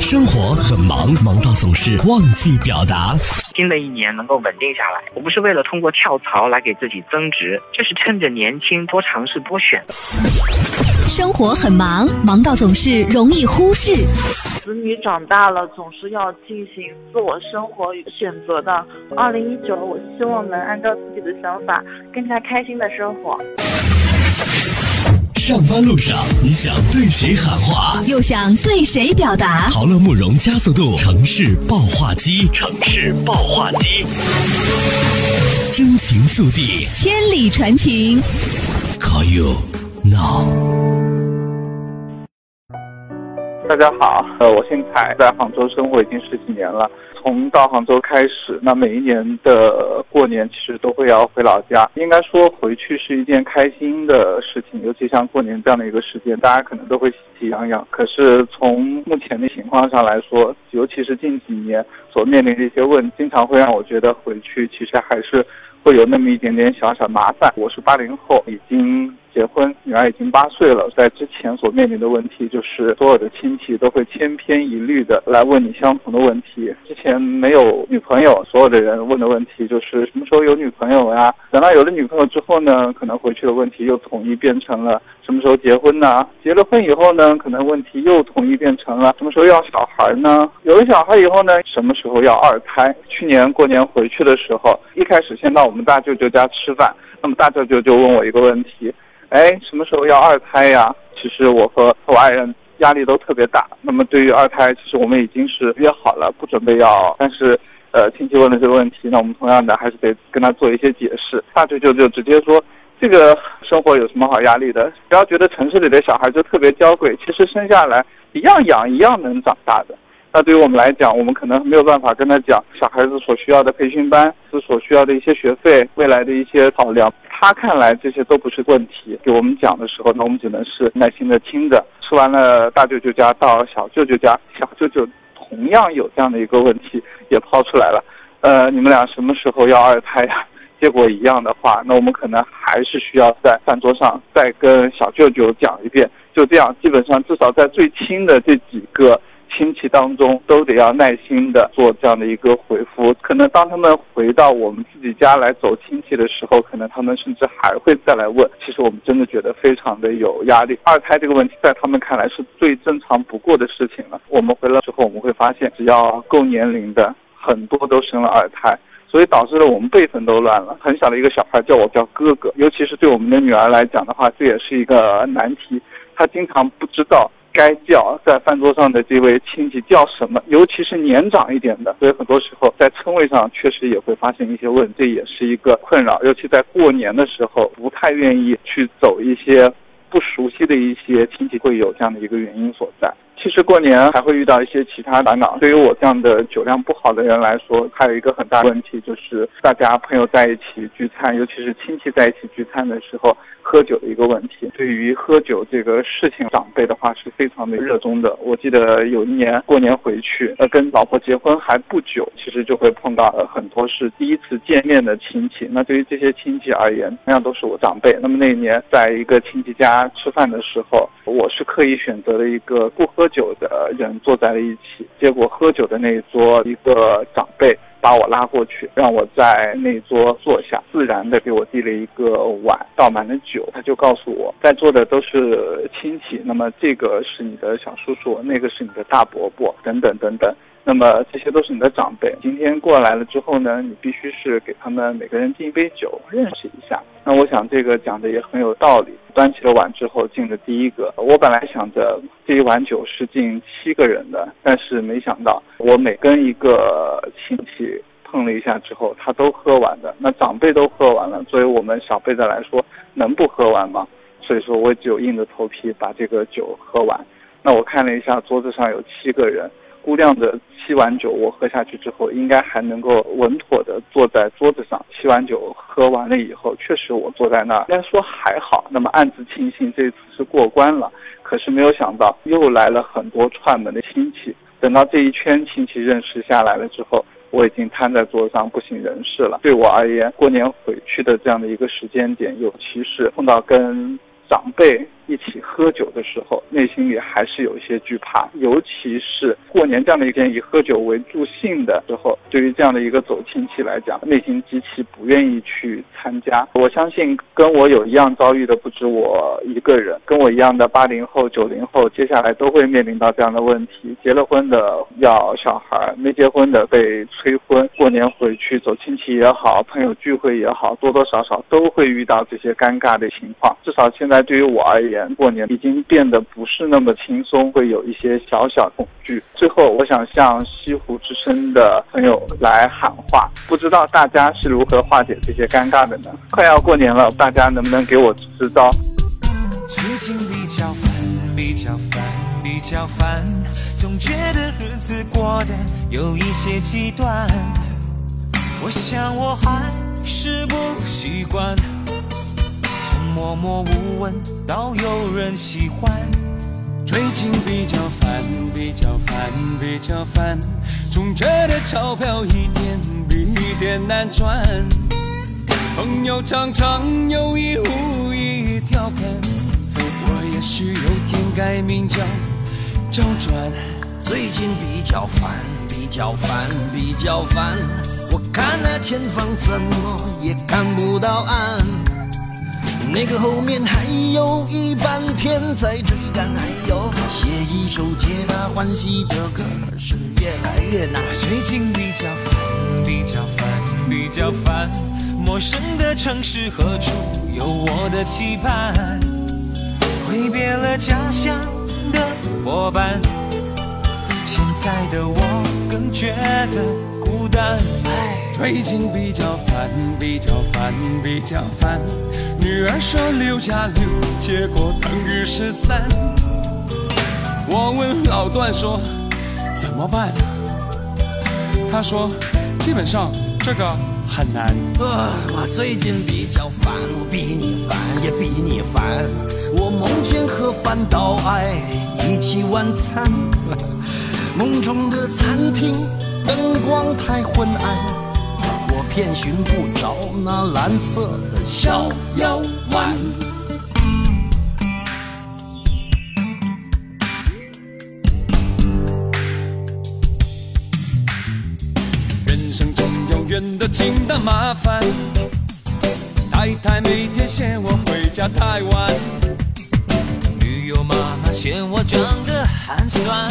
生活很忙，忙到总是忘记表达。新的一年能够稳定下来，我不是为了通过跳槽来给自己增值，就是趁着年轻多尝试多选。生活很忙，忙到总是容易忽视。子女长大了，总是要进行自我生活与选择的。二零一九，我希望能按照自己的想法，更加开心的生活。上班路上，你想对谁喊话，又想对谁表达？陶乐慕容加速度城市爆话机，城市爆话机，真情速递，千里传情。Call you now。大家好，呃，我姓蔡，在杭州生活已经十几年了。从到杭州开始，那每一年的过年其实都会要回老家。应该说回去是一件开心的事情，尤其像过年这样的一个时间，大家可能都会喜气洋洋。可是从目前的情况上来说，尤其是近几年所面临的一些问，经常会让我觉得回去其实还是会有那么一点点小小麻烦。我是八零后，已经。结婚，女儿已经八岁了，在之前所面临的问题就是，所有的亲戚都会千篇一律的来问你相同的问题。之前没有女朋友，所有的人问的问题就是什么时候有女朋友呀？等到有了女朋友之后呢，可能回去的问题又统一变成了什么时候结婚呢？结了婚以后呢，可能问题又统一变成了什么时候要小孩呢？有了小孩以后呢，什么时候要二胎？去年过年回去的时候，一开始先到我们大舅舅家吃饭，那么大舅舅就问我一个问题。哎，什么时候要二胎呀？其实我和我爱人压力都特别大。那么对于二胎，其实我们已经是约好了，不准备要。但是，呃，亲戚问了这个问题，那我们同样的还是得跟他做一些解释。大舅舅就直接说，这个生活有什么好压力的？不要觉得城市里的小孩就特别娇贵，其实生下来一样养，一样能长大的。那对于我们来讲，我们可能没有办法跟他讲小孩子所需要的培训班，是所需要的一些学费，未来的一些考量。他看来这些都不是问题，给我们讲的时候，那我们只能是耐心的听着。吃完了大舅舅家到小舅舅家，小舅舅同样有这样的一个问题也抛出来了。呃，你们俩什么时候要二胎呀？结果一样的话，那我们可能还是需要在饭桌上再跟小舅舅讲一遍。就这样，基本上至少在最亲的这几个。亲戚当中都得要耐心的做这样的一个回复，可能当他们回到我们自己家来走亲戚的时候，可能他们甚至还会再来问。其实我们真的觉得非常的有压力。二胎这个问题在他们看来是最正常不过的事情了。我们回来之后，我们会发现，只要够年龄的，很多都生了二胎，所以导致了我们辈分都乱了。很小的一个小孩叫我叫哥哥，尤其是对我们的女儿来讲的话，这也是一个难题。她经常不知道。该叫在饭桌上的这位亲戚叫什么？尤其是年长一点的，所以很多时候在称谓上确实也会发生一些问，这也是一个困扰。尤其在过年的时候，不太愿意去走一些不熟悉的一些亲戚，会有这样的一个原因所在。其实过年还会遇到一些其他烦恼。对于我这样的酒量不好的人来说，还有一个很大的问题就是，大家朋友在一起聚餐，尤其是亲戚在一起聚餐的时候。喝酒的一个问题，对于喝酒这个事情，长辈的话是非常的热衷的。我记得有一年过年回去，呃，跟老婆结婚还不久，其实就会碰到很多是第一次见面的亲戚。那对于这些亲戚而言，同样都是我长辈。那么那一年在一个亲戚家吃饭的时候，我是刻意选择了一个不喝酒的人坐在了一起，结果喝酒的那一桌一个长辈。把我拉过去，让我在那桌坐下，自然的给我递了一个碗，倒满了酒。他就告诉我，在座的都是亲戚，那么这个是你的小叔叔，那个是你的大伯伯，等等等等。那么这些都是你的长辈，今天过来了之后呢，你必须是给他们每个人敬一杯酒，认识一下。那我想这个讲的也很有道理。端起了碗之后，敬的第一个，我本来想着这一碗酒是敬七个人的，但是没想到我每跟一个亲戚碰了一下之后，他都喝完的。那长辈都喝完了，作为我们小辈的来说，能不喝完吗？所以说，我就硬着头皮把这个酒喝完。那我看了一下桌子上有七个人。估量着七碗酒我喝下去之后，应该还能够稳妥的坐在桌子上。七碗酒喝完了以后，确实我坐在那儿，应该说还好。那么暗自庆幸这次是过关了。可是没有想到又来了很多串门的亲戚。等到这一圈亲戚认识下来了之后，我已经瘫在桌上不省人事了。对我而言，过年回去的这样的一个时间点，尤其是碰到跟长辈一起喝酒的时候，内心里还是有一些惧怕，尤其是过年这样的一天以喝酒为助兴的时候，对于这样的一个走亲戚来讲，内心极其不愿意去参加。我相信跟我有一样遭遇的不止我一个人，跟我一样的八零后、九零后，接下来都会面临到这样的问题：结了婚的要小孩，没结婚的被催婚，过年回去走亲戚也好，朋友聚会也好，多多少少都会遇到这些尴尬的情况。至少现在对于我而言，过年已经变得不是那么轻松，会有一些小小恐惧。最后，我想向西湖之声的朋友来喊话，不知道大家是如何化解这些尴尬的呢？快要过年了，大家能不能给我支招？最近比较烦，比较烦，比较烦，总觉得日子过得有一些极端。我想我还是不习惯。默默无闻，到有人喜欢。最近比较烦，比较烦，比较烦，总觉得钞票一点比一点难赚。朋友常常有意无意调侃，我也许有天改名叫周转。最近比较烦，比较烦，比较烦，我看那前方怎么也看不到岸。那个后面还有一半天在追赶，还有写一首皆大欢喜的歌是越来越难。最近比较烦，比较烦，比较烦。陌生的城市何处有我的期盼？挥别了家乡的伙伴，现在的我更觉得单。最近比较烦，比较烦，比较烦。女儿说六加六，结果等于十三。我问老段说怎么办？他说基本上这个很难。我最近比较烦，我比你烦也比你烦。我梦见和范岛爱一起晚餐，梦中的餐厅灯光太昏暗。我偏寻不着那蓝色的小腰弯。人生中有远的近的麻烦，太太每天嫌我回家太晚，女友妈妈嫌我长得寒酸，